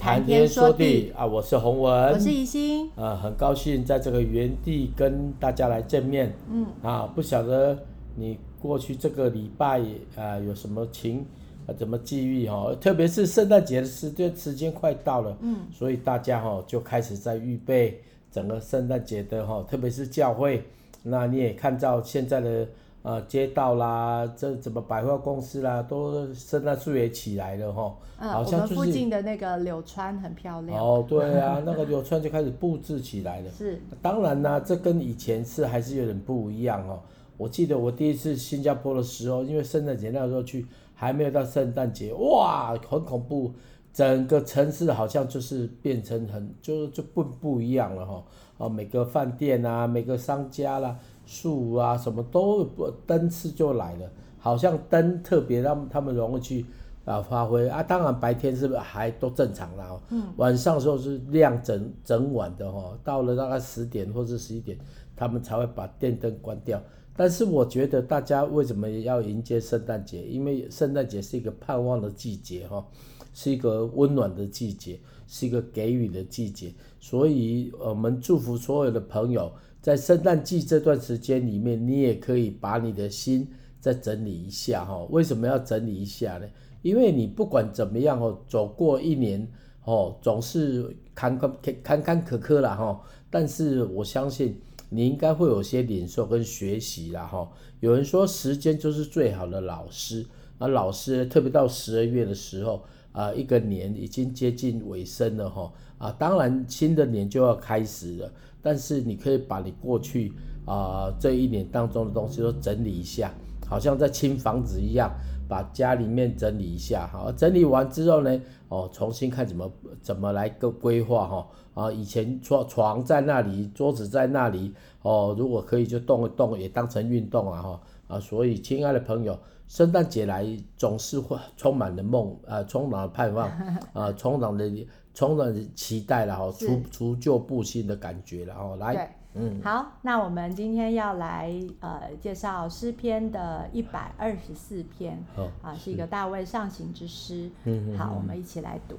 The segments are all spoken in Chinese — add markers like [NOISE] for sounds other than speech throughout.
谈天说地啊，我是洪文，我是宜兴，啊，很高兴在这个原地跟大家来见面。嗯，啊，不晓得你过去这个礼拜啊有什么情啊，怎么际遇哈？特别是圣诞节的时间时间快到了，嗯，所以大家哈就开始在预备整个圣诞节的哈，特别是教会，那你也看到现在的。啊，街道啦，这怎么百货公司啦，都圣诞树也起来了哈。嗯，好像就是、我们附近的那个柳川很漂亮。哦，对啊，那个柳川就开始布置起来了。[LAUGHS] 是。当然啦，这跟以前是还是有点不一样哦。我记得我第一次新加坡的时候，因为圣诞节那时候去，还没有到圣诞节，哇，很恐怖，整个城市好像就是变成很就就不不一样了哈。哦，每个饭店啊，每个商家啦。树啊，什么都不灯饰就来了，好像灯特别让他们容易去啊发挥啊。当然白天是不是还都正常啦？嗯。晚上的时候是亮整整晚的哈，到了大概十点或者十一点，他们才会把电灯关掉。但是我觉得大家为什么要迎接圣诞节？因为圣诞节是一个盼望的季节哈，是一个温暖的季节，是一个给予的季节，所以我们祝福所有的朋友。在圣诞季这段时间里面，你也可以把你的心再整理一下哈。为什么要整理一下呢？因为你不管怎么样哦，走过一年哦，总是坎坎坎坎坷坷啦哈。但是我相信你应该会有些领受跟学习啦哈。有人说时间就是最好的老师，而老师特别到十二月的时候啊，一个年已经接近尾声了哈啊，当然新的年就要开始了。但是你可以把你过去啊、这一年当中的东西都整理一下，好像在清房子一样，把家里面整理一下，好，整理完之后呢，哦，重新看怎么怎么来个规划哈，啊，以前床床在那里，桌子在那里，哦，如果可以就动一动，也当成运动啊哈，啊，所以亲爱的朋友，圣诞节来总是会充满了梦，啊，充满了盼望，啊，[LAUGHS] 充满了。充满期待然后除除旧布新的感觉然后来，嗯，好，那我们今天要来呃介绍诗篇的一百二十四篇，哦、啊，是一个大卫上行之诗。嗯，好，我们一起来读。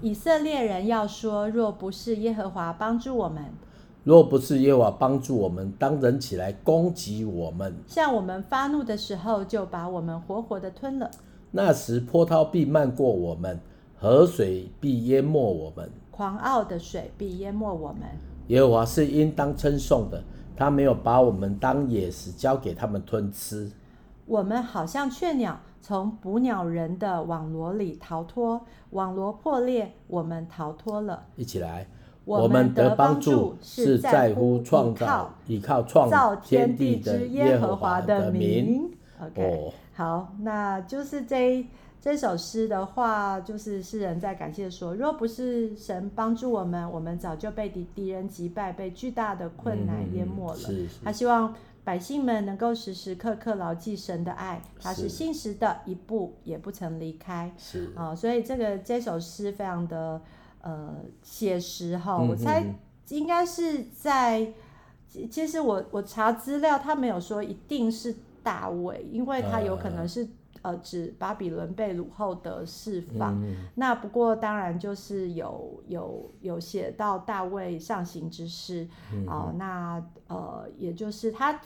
以色列人要说，若不是耶和华帮助我们，若不是耶和华帮助我们，当人起来攻击我们，向我们发怒的时候，就把我们活活的吞了。那时波涛必漫过我们。河水必淹没我们，狂傲的水必淹没我们。耶和华是应当称颂的，他没有把我们当野食交给他们吞吃。我们好像雀鸟，从捕鸟人的网罗里逃脱，网罗破裂，我们逃脱了。一起来，我们的帮助是在乎创造、依靠创造天地之耶和华的名。OK，、哦、好，那就是这一。这首诗的话，就是诗人在感谢说：若不是神帮助我们，我们早就被敌敌人击败，被巨大的困难淹没了。嗯、是是，他希望百姓们能够时时刻刻牢记神的爱，他是信实的，一步也不曾离开。是啊，所以这个这首诗非常的呃写实哈。我猜应该是在，其实我我查资料，他没有说一定是大卫，因为他有可能是。呃，指巴比伦被掳后的释放。嗯。那不过当然就是有有有写到大卫上行之诗。嗯。呃，那呃，也就是他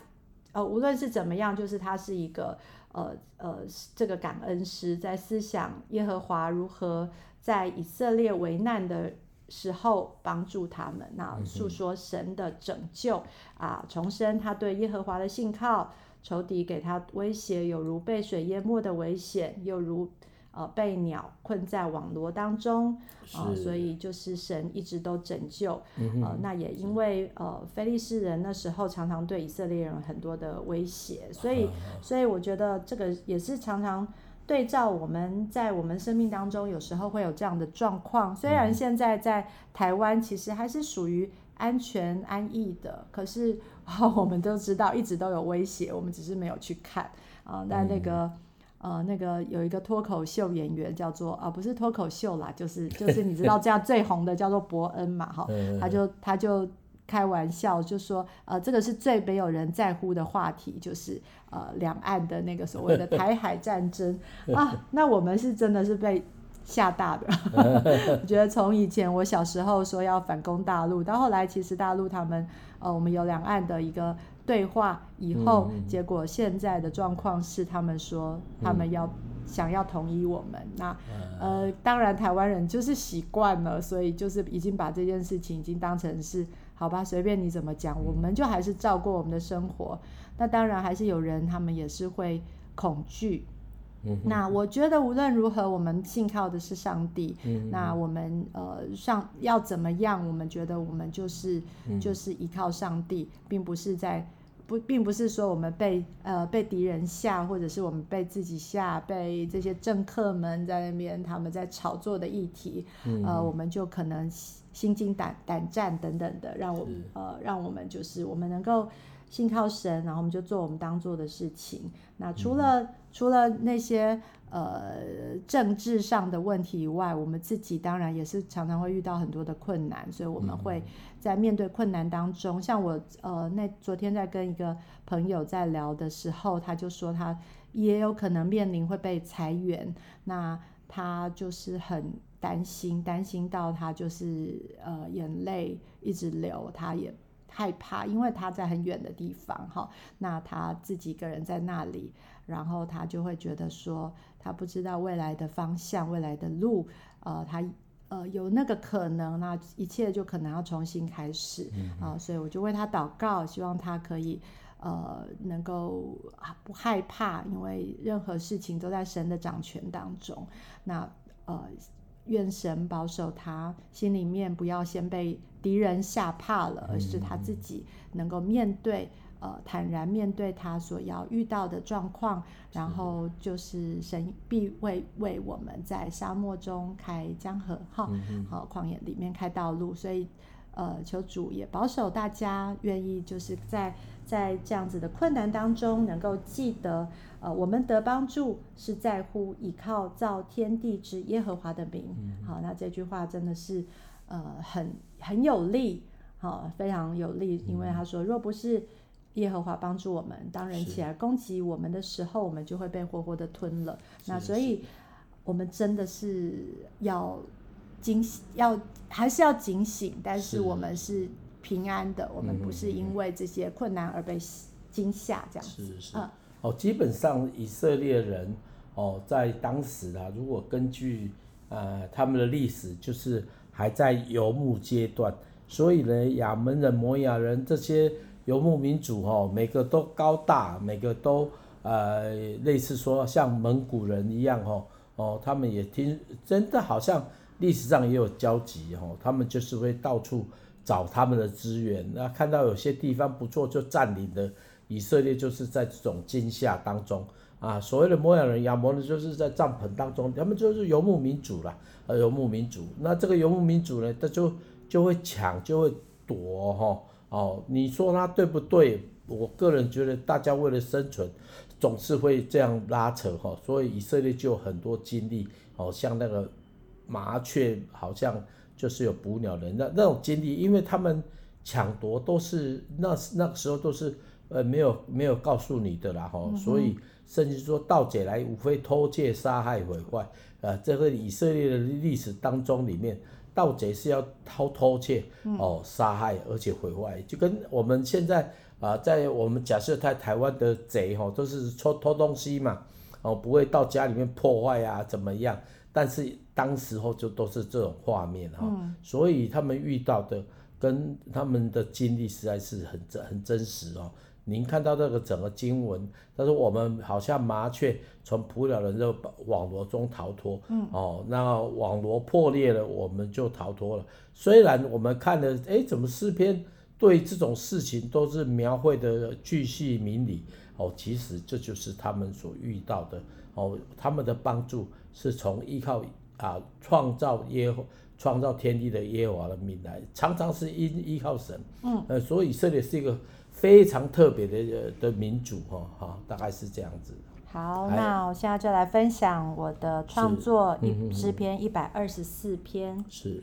呃，无论是怎么样，就是他是一个呃呃这个感恩诗，在思想耶和华如何在以色列危难的时候帮助他们，那诉说神的拯救啊，呃，重申他对耶和华的信靠。仇敌给他威胁，有如被水淹没的危险，又如呃被鸟困在网罗当中啊、呃，所以就是神一直都拯救。嗯、呃，那也因为呃非利士人那时候常常对以色列人很多的威胁，所以所以我觉得这个也是常常对照我们在我们生命当中有时候会有这样的状况。虽然现在在台湾其实还是属于。安全安逸的，可是、哦、我们都知道一直都有威胁，我们只是没有去看啊、呃。但那个呃，那个有一个脱口秀演员叫做啊、呃，不是脱口秀啦，就是就是你知道这样最红的叫做伯恩嘛，哈，他就他就开玩笑就说呃，这个是最没有人在乎的话题，就是呃两岸的那个所谓的台海战争 [LAUGHS] 啊。那我们是真的是被吓大的。[LAUGHS] 我觉得从以前我小时候说要反攻大陆，到后来其实大陆他们呃，我们有两岸的一个对话以后，嗯、结果现在的状况是他们说他们要、嗯、想要统一我们。那呃，当然台湾人就是习惯了，所以就是已经把这件事情已经当成是好吧，随便你怎么讲，嗯、我们就还是照过我们的生活。那当然还是有人他们也是会恐惧。那我觉得无论如何，我们信靠的是上帝。嗯、那我们呃上要怎么样？我们觉得我们就是、嗯、就是依靠上帝，并不是在不，并不是说我们被呃被敌人吓，或者是我们被自己吓，被这些政客们在那边他们在炒作的议题，嗯、呃，我们就可能心惊胆胆战等等的，让我们呃让我们就是我们能够。信靠神，然后我们就做我们当做的事情。那除了、嗯、除了那些呃政治上的问题以外，我们自己当然也是常常会遇到很多的困难，所以我们会在面对困难当中，嗯、像我呃那昨天在跟一个朋友在聊的时候，他就说他也有可能面临会被裁员，那他就是很担心，担心到他就是呃眼泪一直流，他也。害怕，因为他在很远的地方，哈，那他自己一个人在那里，然后他就会觉得说，他不知道未来的方向，未来的路，呃，他呃有那个可能，那一切就可能要重新开始，啊、所以我就为他祷告，希望他可以呃能够不害怕，因为任何事情都在神的掌权当中，那呃。愿神保守他，心里面不要先被敌人吓怕了，而是他自己能够面对，呃，坦然面对他所要遇到的状况，然后就是神必为为我们在沙漠中开江河，哈，好，旷野里面开道路，所以。呃，求主也保守大家，愿意就是在在这样子的困难当中，能够记得，呃，我们得帮助是在乎倚靠造天地之耶和华的名。嗯、好，那这句话真的是，呃，很很有力，好，非常有力，因为他说，若不是耶和华帮助我们，当人起来攻击我们的时候，我们就会被活活的吞了。那所以，我们真的是要。警要还是要警醒，但是我们是平安的，我们不是因为这些困难而被惊吓这样子。是是。嗯、哦，基本上以色列人哦，在当时啊，如果根据呃他们的历史，就是还在游牧阶段，所以呢，亚门人、摩亚人这些游牧民族哦，每个都高大，每个都呃类似说像蒙古人一样哦哦，他们也听真的好像。历史上也有交集哦，他们就是会到处找他们的资源，那看到有些地方不错就占领的。以色列就是在这种惊吓当中啊，所谓的摩押人、亚扪人就是在帐篷当中，他们就是游牧民族啦，呃，游牧民族。那这个游牧民族呢，他就就会抢，就会躲哈哦。你说他对不对？我个人觉得，大家为了生存，总是会这样拉扯哈。所以以色列就有很多经历哦，像那个。麻雀好像就是有捕鸟人那那种经历，因为他们抢夺都是那那个时候都是呃没有没有告诉你的啦哈，嗯、所以甚至说盗贼来无非偷窃、杀害、毁坏，呃，这个以色列的历史当中里面，盗贼是要偷偷窃哦杀害而且毁坏，就跟我们现在啊、呃、在我们假设在台湾的贼哈都是偷偷东西嘛，哦不会到家里面破坏啊怎么样。但是当时候就都是这种画面哈，嗯、所以他们遇到的跟他们的经历实在是很真很真实哦。您看到这个整个经文，他说我们好像麻雀从捕鸟人的网罗中逃脱，嗯、哦，那网罗破裂了，我们就逃脱了。虽然我们看了，哎，怎么诗篇对这种事情都是描绘的巨细明理哦，其实这就是他们所遇到的哦，他们的帮助。是从依靠啊创造耶创造天地的耶和华的名来，常常是依依靠神，嗯，呃，所以以色列是一个非常特别的的民族哈，哈，大概是这样子。好，那我现在就来分享我的创作一诗篇一百二十四篇。是。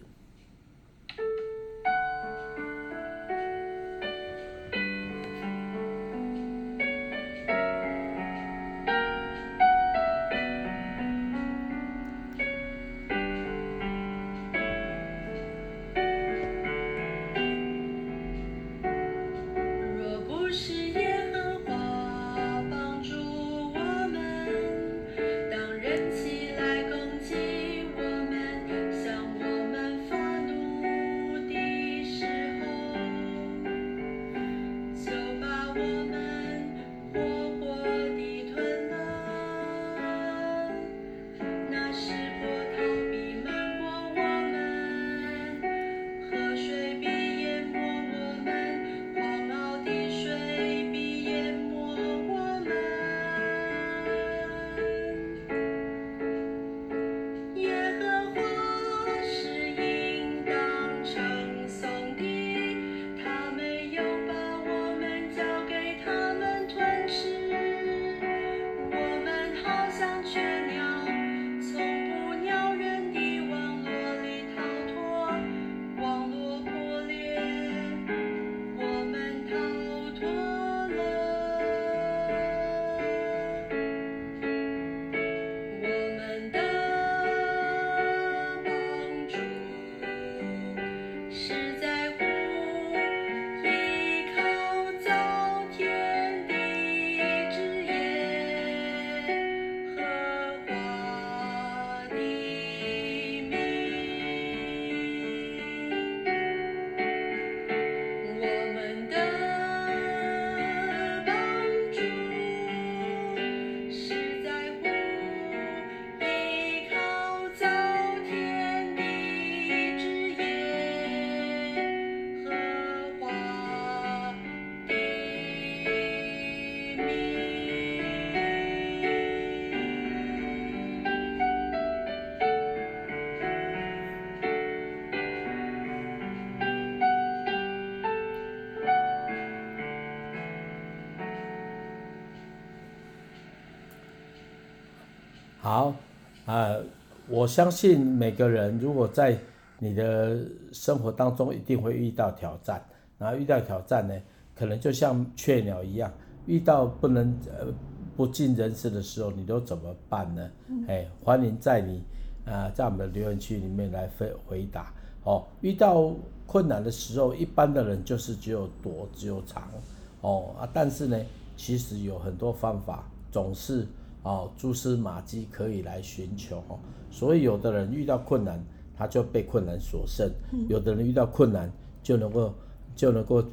好，啊、呃，我相信每个人如果在你的生活当中一定会遇到挑战，然后遇到挑战呢，可能就像雀鸟一样，遇到不能呃不尽人事的时候，你都怎么办呢？嗯、哎，欢迎在你啊、呃，在我们的留言区里面来回回答。哦，遇到困难的时候，一般的人就是只有躲，只有藏。哦啊，但是呢，其实有很多方法，总是。哦，蛛丝马迹可以来寻求哦，所以有的人遇到困难，他就被困难所胜；嗯、有的人遇到困难就能够就能够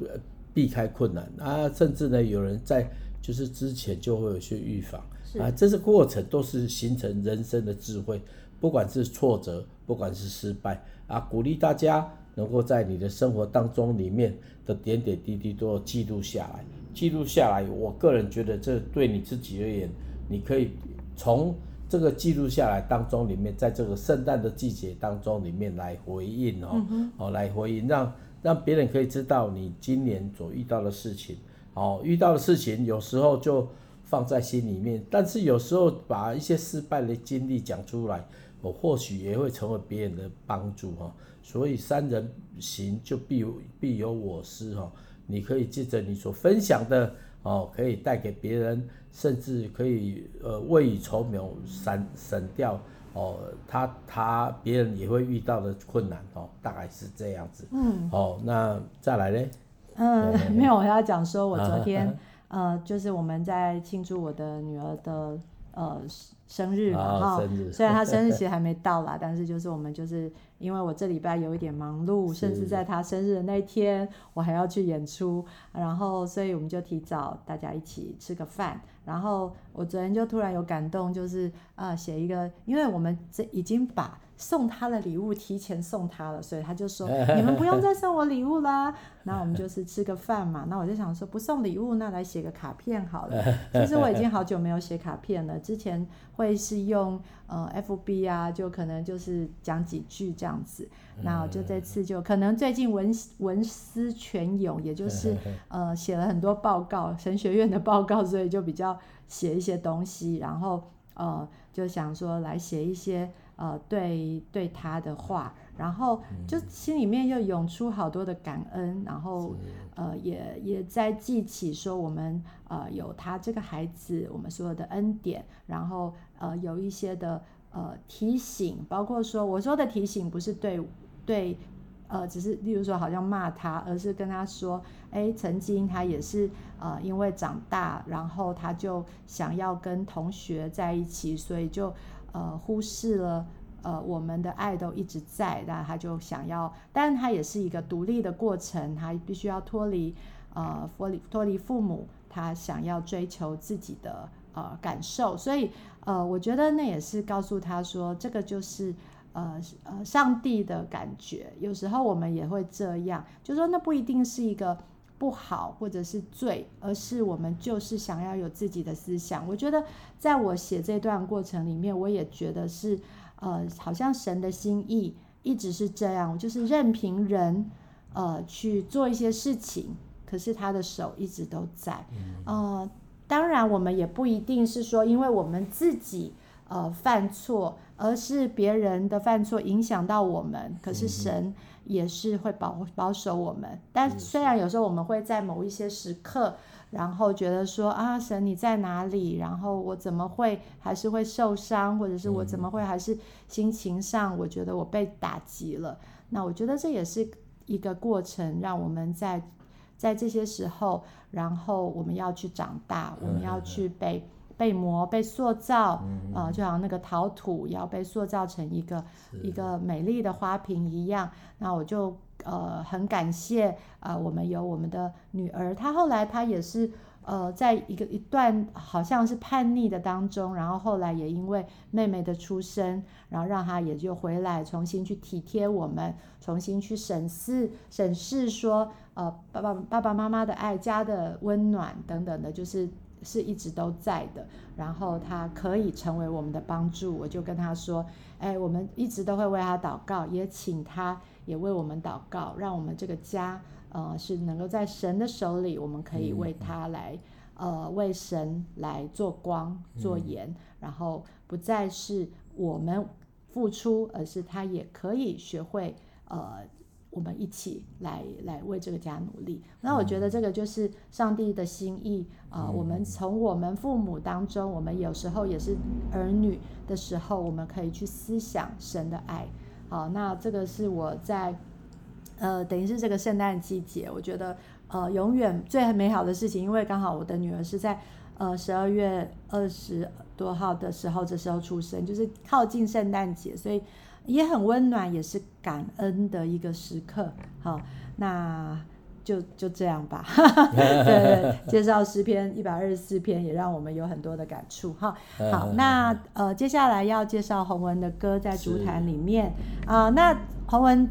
避开困难啊，甚至呢，有人在就是之前就会有些预防啊，这些过程都是形成人生的智慧。不管是挫折，不管是失败啊，鼓励大家能够在你的生活当中里面的点点滴滴都要记录下来，记录下来。我个人觉得这对你自己而言。你可以从这个记录下来当中里面，在这个圣诞的季节当中里面来回应哦，哦来回应，让让别人可以知道你今年所遇到的事情，哦遇到的事情有时候就放在心里面，但是有时候把一些失败的经历讲出来，我或许也会成为别人的帮助哈。所以三人行就必必有我师哈，你可以借着你所分享的。哦，可以带给别人，甚至可以呃未雨绸缪，省省掉哦，他他别人也会遇到的困难哦，大概是这样子。嗯，哦，那再来呢？嗯，[LAUGHS] 没有，我要讲说，我昨天、啊、呃，就是我们在庆祝我的女儿的呃生日嘛，哈、哦，虽然他生日 [LAUGHS] 其实还没到啦，但是就是我们就是。因为我这礼拜有一点忙碌，甚至在他生日的那一天，我还要去演出，然后所以我们就提早大家一起吃个饭。然后我昨天就突然有感动，就是啊写一个，因为我们这已经把送他的礼物提前送他了，所以他就说 [LAUGHS] 你们不用再送我礼物啦。[LAUGHS] 那我们就是吃个饭嘛。那我就想说不送礼物，那来写个卡片好了。[LAUGHS] 其实我已经好久没有写卡片了，之前会是用呃 FB 啊，就可能就是讲几句这样。子，那我就这次就可能最近文文思泉涌，也就是呃写了很多报告，神学院的报告，所以就比较写一些东西，然后呃就想说来写一些呃对对他的话，然后就心里面又涌出好多的感恩，然后呃也也在记起说我们呃有他这个孩子，我们所有的恩典，然后呃有一些的。呃，提醒，包括说我说的提醒，不是对对，呃，只是例如说好像骂他，而是跟他说，哎，曾经他也是呃，因为长大，然后他就想要跟同学在一起，所以就呃忽视了呃我们的爱都一直在，那他就想要，但他也是一个独立的过程，他必须要脱离呃脱离脱离父母，他想要追求自己的呃感受，所以。呃，我觉得那也是告诉他说，这个就是呃呃上帝的感觉。有时候我们也会这样，就说那不一定是一个不好或者是罪，而是我们就是想要有自己的思想。我觉得在我写这段过程里面，我也觉得是呃，好像神的心意一直是这样，就是任凭人呃去做一些事情，可是他的手一直都在，呃。当然，我们也不一定是说，因为我们自己呃犯错，而是别人的犯错影响到我们。可是神也是会保保守我们。但虽然有时候我们会在某一些时刻，然后觉得说啊，神你在哪里？然后我怎么会还是会受伤，或者是我怎么会还是心情上我觉得我被打击了？那我觉得这也是一个过程，让我们在。在这些时候，然后我们要去长大，我们要去被被磨、被塑造，啊、嗯呃，就好像那个陶土也要被塑造成一个一个美丽的花瓶一样。那我就呃很感谢啊、呃，我们有我们的女儿，她后来她也是。呃，在一个一段好像是叛逆的当中，然后后来也因为妹妹的出生，然后让她也就回来重新去体贴我们，重新去审视审视说，呃，爸爸爸爸妈妈的爱、家的温暖等等的，就是是一直都在的。然后他可以成为我们的帮助，我就跟他说，哎，我们一直都会为他祷告，也请他也为我们祷告，让我们这个家。呃，是能够在神的手里，我们可以为他来，嗯、呃，为神来做光做盐，嗯、然后不再是我们付出，而是他也可以学会呃。我们一起来来为这个家努力。那我觉得这个就是上帝的心意啊。我们从我们父母当中，我们有时候也是儿女的时候，我们可以去思想神的爱。好，那这个是我在呃，等于是这个圣诞季节，我觉得呃，永远最美好的事情，因为刚好我的女儿是在呃十二月二十多号的时候，这时候出生，就是靠近圣诞节，所以。也很温暖，也是感恩的一个时刻。好，那就就这样吧。[LAUGHS] [LAUGHS] 对，介绍诗篇一百二十四篇，也让我们有很多的感触。哈，好，那呃，接下来要介绍洪文的歌，在竹坛里面啊、呃。那洪文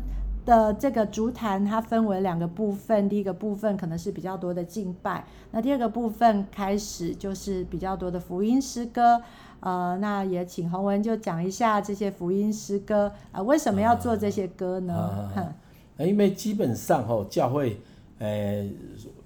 的这个筑坛，它分为两个部分。第一个部分可能是比较多的敬拜，那第二个部分开始就是比较多的福音诗歌。呃，那也请洪文就讲一下这些福音诗歌啊、呃，为什么要做这些歌呢？啊啊啊、[LAUGHS] 因为基本上哈、哦，教会，呃，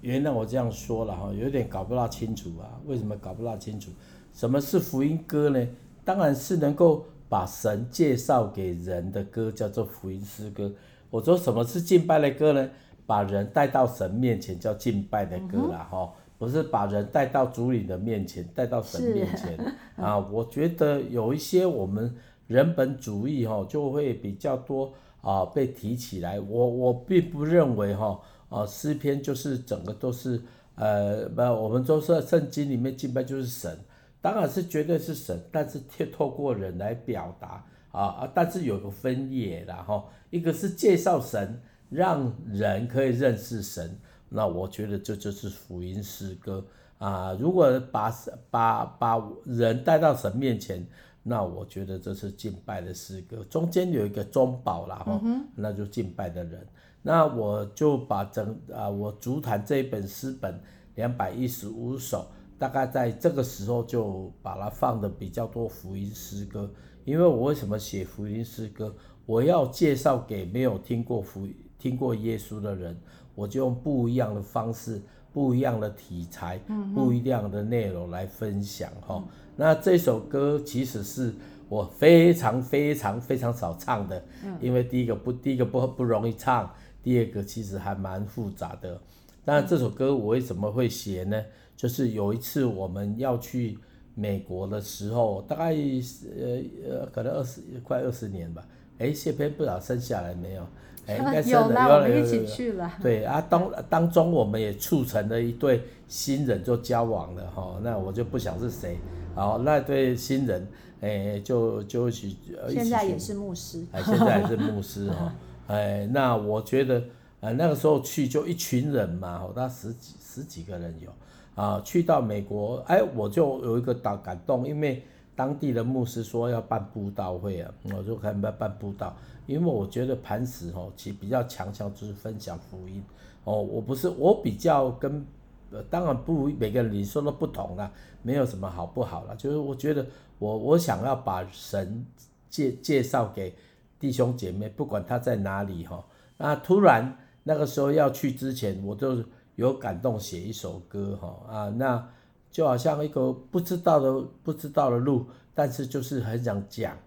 原来我这样说了哈，有点搞不大清楚啊。为什么搞不大清楚？什么是福音歌呢？当然是能够把神介绍给人的歌，叫做福音诗歌。我说什么是敬拜的歌呢？把人带到神面前，叫敬拜的歌啦哈。嗯不是把人带到主领的面前，带到神面前 [LAUGHS] 啊！我觉得有一些我们人本主义哈，就会比较多啊被提起来。我我并不认为哈啊诗篇就是整个都是呃不，我们都说圣经里面敬拜就是神，当然是绝对是神，但是透透过人来表达啊啊，但是有个分野的哈，一个是介绍神，让人可以认识神。那我觉得这就是福音诗歌啊！如果把把把人带到神面前，那我觉得这是敬拜的诗歌。中间有一个中保了哈，那就敬拜的人。那我就把整啊，我足坛这一本诗本两百一十五首，大概在这个时候就把它放的比较多福音诗歌。因为我为什么写福音诗歌？我要介绍给没有听过福听过耶稣的人。我就用不一样的方式、不一样的题材、嗯、不一样的内容来分享哈、嗯。那这首歌其实是我非常非常非常少唱的，嗯、因为第一个不第一个不不容易唱，第二个其实还蛮复杂的。那这首歌我为什么会写呢？就是有一次我们要去美国的时候，大概呃呃可能二十快二十年吧。哎，谢篇不知道生下来没有？哎，[LAUGHS] 应该生了有了，我们一起去了。对啊，当当中我们也促成了一对新人就交往了哈。那我就不想是谁，好，那对新人，哎，就就去一起。现在也是牧师。哎，现在也是牧师哈。[LAUGHS] 哎，那我觉得，呃，那个时候去就一群人嘛，那十几十几个人有啊。去到美国，哎，我就有一个大感动，因为当地的牧师说要办布道会啊，我就开始办办布道。因为我觉得磐石哦，其实比较强项就是分享福音哦。我不是我比较跟，呃，当然不每个人你说的不同啦，没有什么好不好啦。就是我觉得我我想要把神介介绍给弟兄姐妹，不管他在哪里哈。那突然那个时候要去之前，我就有感动写一首歌哈啊，那就好像一个不知道的不知道的路，但是就是很想讲，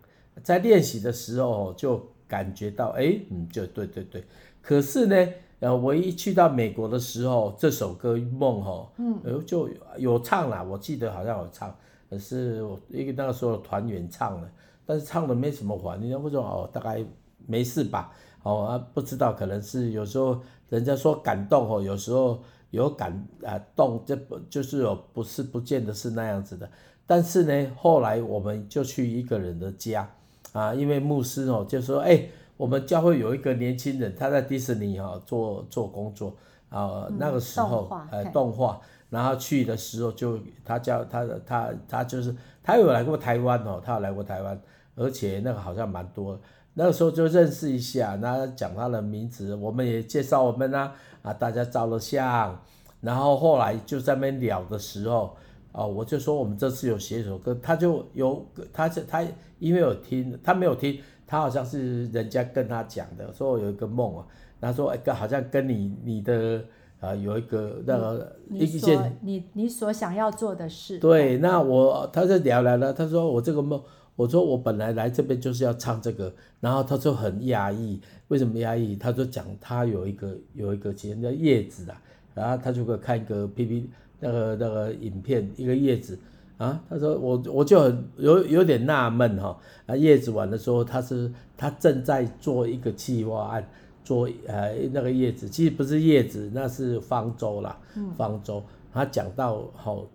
在练习的时候就。感觉到哎，嗯，就对对对，可是呢，呃，我一去到美国的时候，这首歌《梦》哈，嗯，就有唱啦，我记得好像有唱，可是我因为那个时候团员唱了，但是唱的没什么反应，或者哦，大概没事吧，哦啊，不知道，可能是有时候人家说感动哦，有时候有感啊动，这不就是有不是不见得是那样子的，但是呢，后来我们就去一个人的家。啊，因为牧师哦，就说，哎，我们教会有一个年轻人，他在迪士尼哈做做工作。啊，那个时候，呃，动画，然后去的时候就他叫他他他就是他有来过台湾哦，他有来过台湾，而且那个好像蛮多，那个时候就认识一下，那讲他的名字，我们也介绍我们呢，啊，大家照了相，然后后来就在那边聊的时候。哦，我就说我们这次有写一首歌，他就有，他是他因为有听，他没有听，他好像是人家跟他讲的，说我有一个梦啊，他说哎，好像跟你你的啊，有一个那个一件你你所想要做的事。对，那我他就聊来了，他说我这个梦，我说我本来来这边就是要唱这个，然后他就很压抑，为什么压抑？他就讲他有一个有一个节目叫叶子啊，然后他就会看一个 P P 那个那个影片，一个叶子啊，他说我我就很有有点纳闷哈，啊叶子玩的时候他是他正在做一个计划案。做呃那个叶子，其实不是叶子，那是方舟啦。嗯、方舟，他讲到好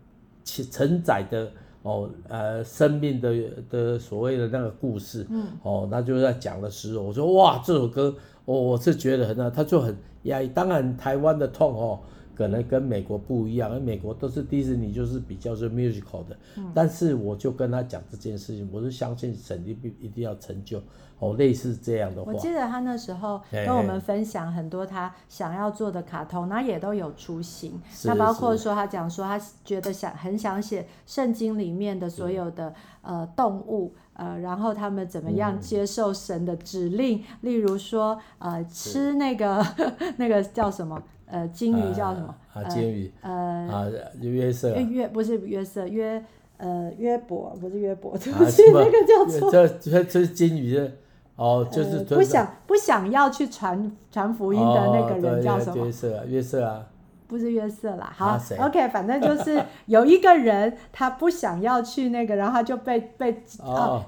承载的哦呃生命的的所谓的那个故事。嗯。哦，那就在讲的时候，我说哇，这首歌，我、哦、我是觉得很那，他就很压抑。当然，台湾的痛哦。可能跟美国不一样，因为美国都是迪士尼，就是比较是 musical 的。嗯。但是我就跟他讲这件事情，我是相信神一定一定要成就哦，类似这样的话。我记得他那时候跟我们分享很多他想要做的卡通，那也都有雏形。那包括说他讲说他觉得想很想写圣经里面的所有的呃动物呃，然后他们怎么样接受神的指令，嗯、例如说呃吃那个 [LAUGHS] 那个叫什么？呃，金鱼叫什么？啊，金鱼。呃，啊，约瑟。约不是约瑟，约呃约伯不是约伯，[LAUGHS] 对不起，那个叫错。这这这是金鱼的，哦，就是。不想不想要去传传福音的那个人叫什么？约瑟，约瑟啊。不是约瑟啦，好，OK，反正就是有一个人，他不想要去那个，然后他就被被哦。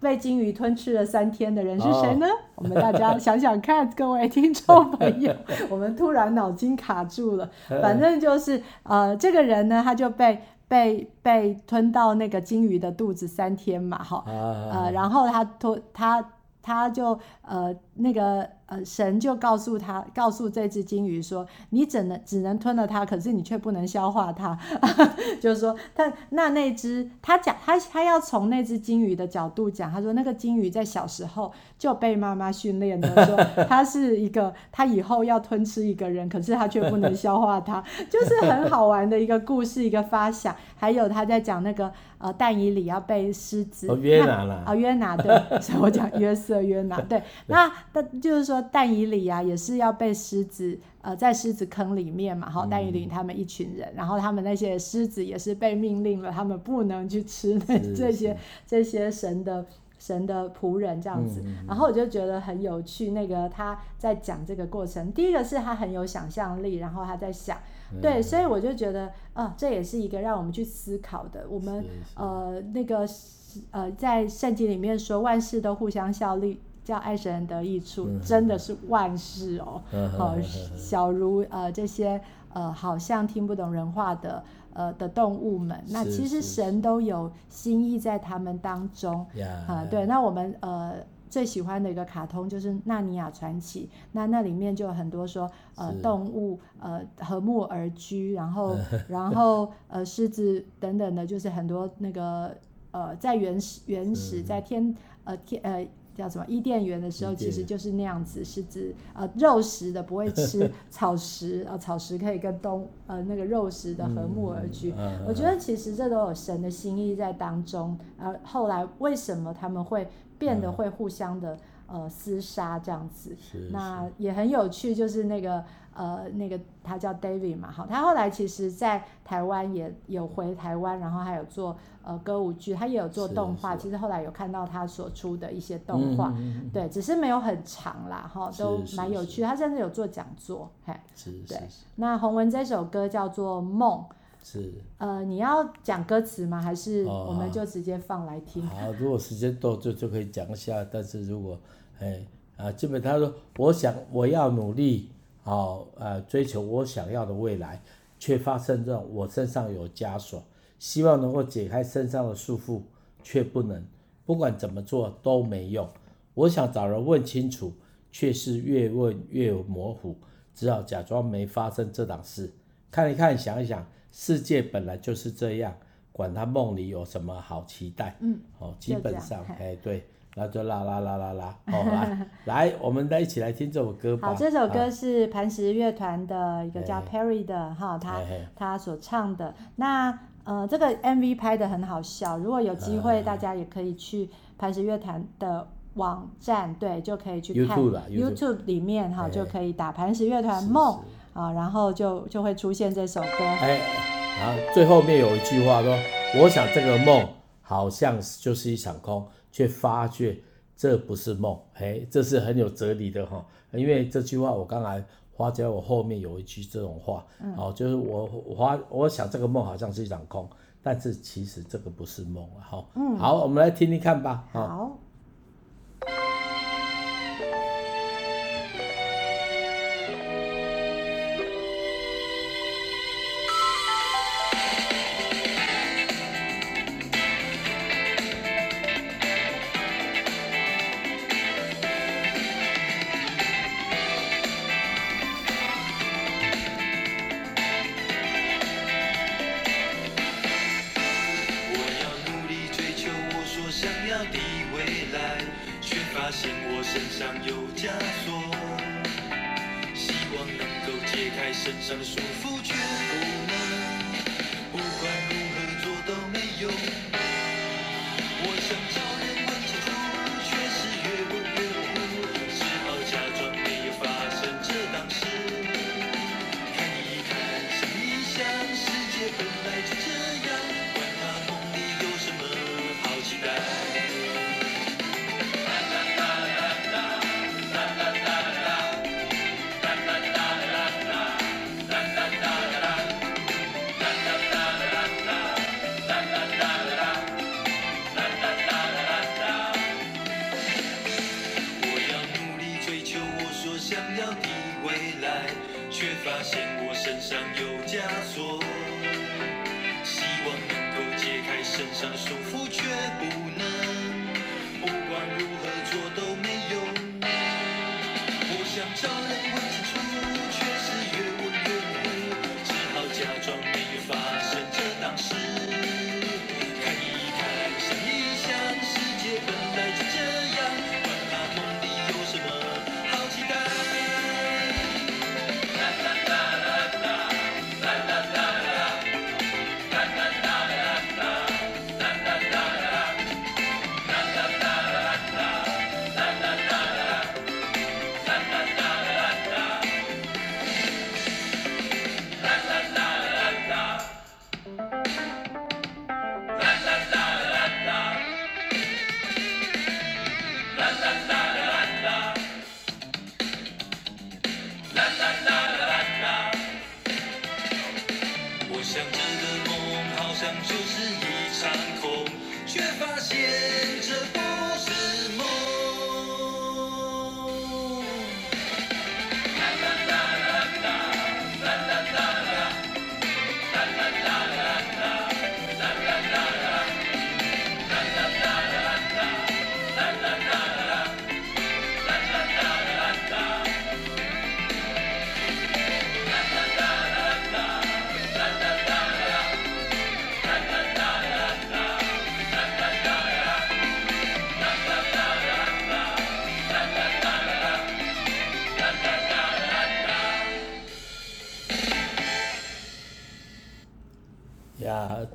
被金鱼吞吃了三天的人是谁呢？哦、[LAUGHS] 我们大家想想看，各位听众朋友，[LAUGHS] 我们突然脑筋卡住了。反正就是，呃，这个人呢，他就被被被吞到那个金鱼的肚子三天嘛，哈，呃，然后他吞他他就呃那个。呃，神就告诉他，告诉这只金鱼说：“你只能只能吞了它，可是你却不能消化它。[LAUGHS] ”就是说，他那那只他讲他他要从那只金鱼的角度讲，他说那个金鱼在小时候就被妈妈训练的，说他是一个 [LAUGHS] 他以后要吞吃一个人，可是他却不能消化它，[LAUGHS] 就是很好玩的一个故事，一个发想。还有他在讲那个呃但以里要被狮子约拿了啊约拿对，所以我讲约瑟约拿对，那那就是说。但以里啊，也是要被狮子，呃，在狮子坑里面嘛，哈，但以里他们一群人，然后他们那些狮子也是被命令了，他们不能去吃那 [LAUGHS] 这些这些神的神的仆人这样子，然后我就觉得很有趣。那个他在讲这个过程，第一个是他很有想象力，然后他在想，对，所以我就觉得，啊，这也是一个让我们去思考的。我们呃那个呃在圣经里面说，万事都互相效力。叫爱神人得益处，嗯、真的是万事哦。好、嗯，小如呃这些呃好像听不懂人话的呃的动物们，那其实神都有心意在他们当中。啊，对，那我们呃最喜欢的一个卡通就是《纳尼亚传奇》，那那里面就有很多说呃动物呃和睦而居，然后 [LAUGHS] 然后呃狮子等等的，就是很多那个呃在原始原始在天呃天呃。叫什么？伊甸园的时候，其实就是那样子，是指呃肉食的不会吃 [LAUGHS] 草食，呃草食可以跟东呃那个肉食的和睦而居。嗯、我觉得其实这都有神的心意在当中。呃，后来为什么他们会变得会互相的呃厮杀这样子？那也很有趣，就是那个。呃，那个他叫 David 嘛，好，他后来其实，在台湾也有回台湾，然后还有做呃歌舞剧，他也有做动画。其实后来有看到他所出的一些动画，嗯、对，只是没有很长啦，哈，都蛮有趣。他甚至有做讲座，嘿，是是。那洪文这首歌叫做《梦》，是呃，你要讲歌词吗？还是我们就直接放来听？哦、好，如果时间多就就可以讲一下。但是如果哎啊，基本他说，我想我要努力。好，呃，追求我想要的未来，却发生这种我身上有枷锁，希望能够解开身上的束缚，却不能。不管怎么做都没用。我想找人问清楚，却是越问越模糊，只好假装没发生这档事。看一看，想一想，世界本来就是这样，管他梦里有什么好期待。嗯，哦，基本上，哎，对。那就啦啦啦啦啦，好来，[LAUGHS] 来，我们来一起来听这首歌吧。好，这首歌是磐石乐团的一个叫 Perry 的哈，他他所唱的。那呃，这个 MV 拍的很好笑，如果有机会，大家也可以去磐石乐团的网站，对，就可以去看 YouTube 里面哈，就可以打磐石乐团梦。啊，然后就就会出现这首歌。哎，啊，最后面有一句话说：“我想这个梦好像就是一场空，却发觉这不是梦。”哎，这是很有哲理的哈。因为这句话我刚才发觉我后面有一句这种话，哦、嗯，就是我我发我想这个梦好像是一场空，但是其实这个不是梦了。好，嗯，好，我们来听听看吧。好。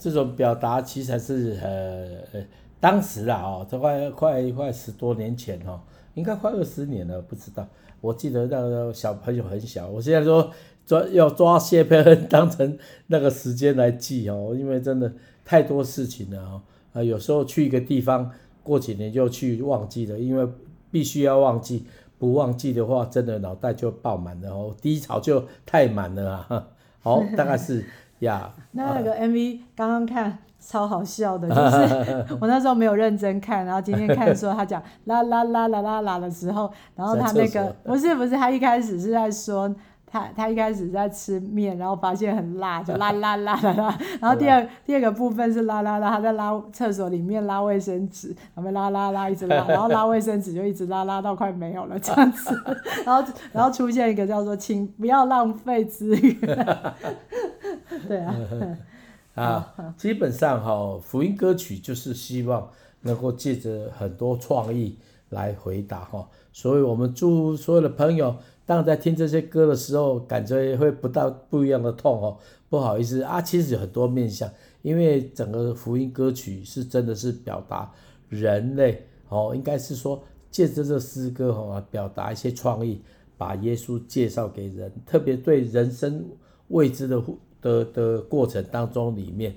这种表达其实是呃，当时啊，哦，这快快快十多年前哦，应该快二十年了，不知道。我记得那个小朋友很小，我现在说抓要抓谢佩恩当成那个时间来记哦，因为真的太多事情了哦。啊，有时候去一个地方，过几年就去忘记了，因为必须要忘记，不忘记的话，真的脑袋就爆满了哦，低潮就太满了啊。好，大概是。呀，yeah, 那 [LAUGHS] 那个 MV 刚刚看超好笑的，就是 [LAUGHS] 我那时候没有认真看，然后今天看的时候他讲啦啦啦啦啦啦的时候，然后他那个不是不是，他一开始是在说。他他一开始在吃面，然后发现很辣，就啦啦啦啦啦。然后第二 [LAUGHS] 第二个部分是啦啦啦，他在拉厕所里面拉卫生纸，然后拉拉拉一直拉，然后拉卫生纸就一直拉拉到快没有了这样子。然后然后出现一个叫做“请不要浪费资源”。[LAUGHS] 对啊。[LAUGHS] 啊，基本上哈，福音歌曲就是希望能够借着很多创意来回答哈，所以我们祝所有的朋友。当在听这些歌的时候，感觉会不到不一样的痛哦。不好意思啊，其实有很多面向，因为整个福音歌曲是真的是表达人类哦，应该是说借着这诗歌哈，表达一些创意，把耶稣介绍给人，特别对人生未知的的的过程当中里面。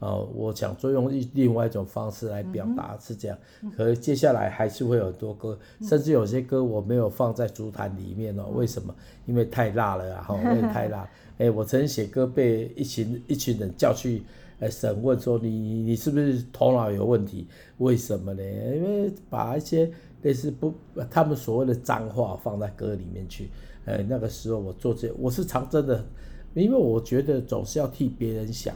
哦，我想就用另外一种方式来表达是这样，可是接下来还是会有很多歌，甚至有些歌我没有放在主坛里面哦。为什么？因为太辣了啊！哈，因为太辣。[LAUGHS] 哎，我曾经写歌被一群一群人叫去呃审问，说你你是不是头脑有问题？为什么呢？因为把一些类似不他们所谓的脏话放在歌里面去。呃，那个时候我做这我是常真的，因为我觉得总是要替别人想。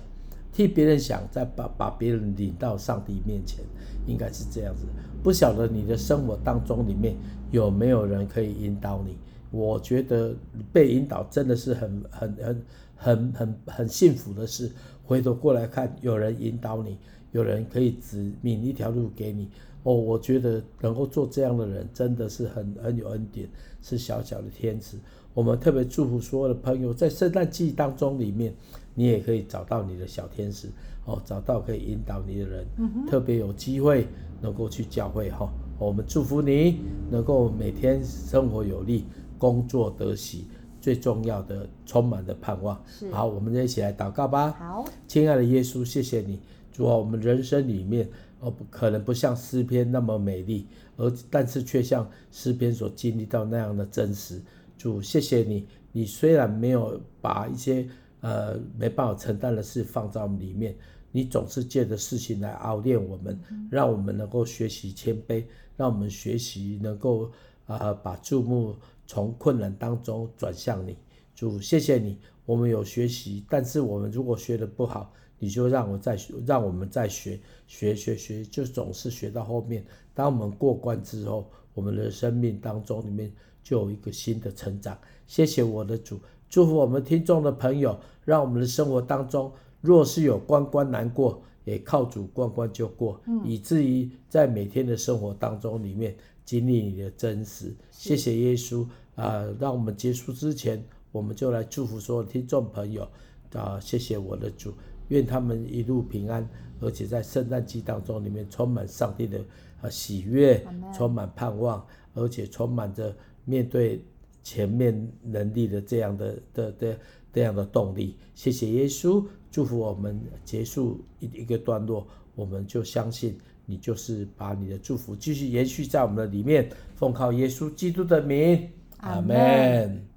替别人想，再把把别人领到上帝面前，应该是这样子。不晓得你的生活当中里面有没有人可以引导你？我觉得被引导真的是很很很很很很幸福的事。回头过来看，有人引导你，有人可以指明一条路给你。哦，我觉得能够做这样的人，真的是很很有恩典，是小小的天使。我们特别祝福所有的朋友，在圣诞季当中里面，你也可以找到你的小天使哦，找到可以引导你的人，特别有机会能够去教会哈、哦。我们祝福你能够每天生活有力，工作得喜，最重要的充满的盼望。好，我们一起来祷告吧。好，亲爱的耶稣，谢谢你，主啊，我们人生里面哦，可能不像诗篇那么美丽，而但是却像诗篇所经历到那样的真实。主，谢谢你。你虽然没有把一些呃没办法承担的事放在我们里面，你总是借着事情来熬炼我们，让我们能够学习谦卑，让我们学习能够啊、呃、把注目从困难当中转向你。主，谢谢你。我们有学习，但是我们如果学得不好，你就让我再学，让我们再学，学学学，就总是学到后面。当我们过关之后，我们的生命当中里面。就有一个新的成长。谢谢我的主，祝福我们听众的朋友，让我们的生活当中，若是有关关难过，也靠主关关就过，嗯、以至于在每天的生活当中里面经历你的真实。是谢谢耶稣啊、呃！让我们结束之前，我们就来祝福所有听众朋友啊！谢谢我的主，愿他们一路平安，而且在圣诞季当中里面充满上帝的啊喜悦充满盼望，而且充满着。面对前面能力的这样的的的这样的动力，谢谢耶稣，祝福我们结束一一个段落，我们就相信你就是把你的祝福继续延续在我们的里面，奉靠耶稣基督的名，阿门。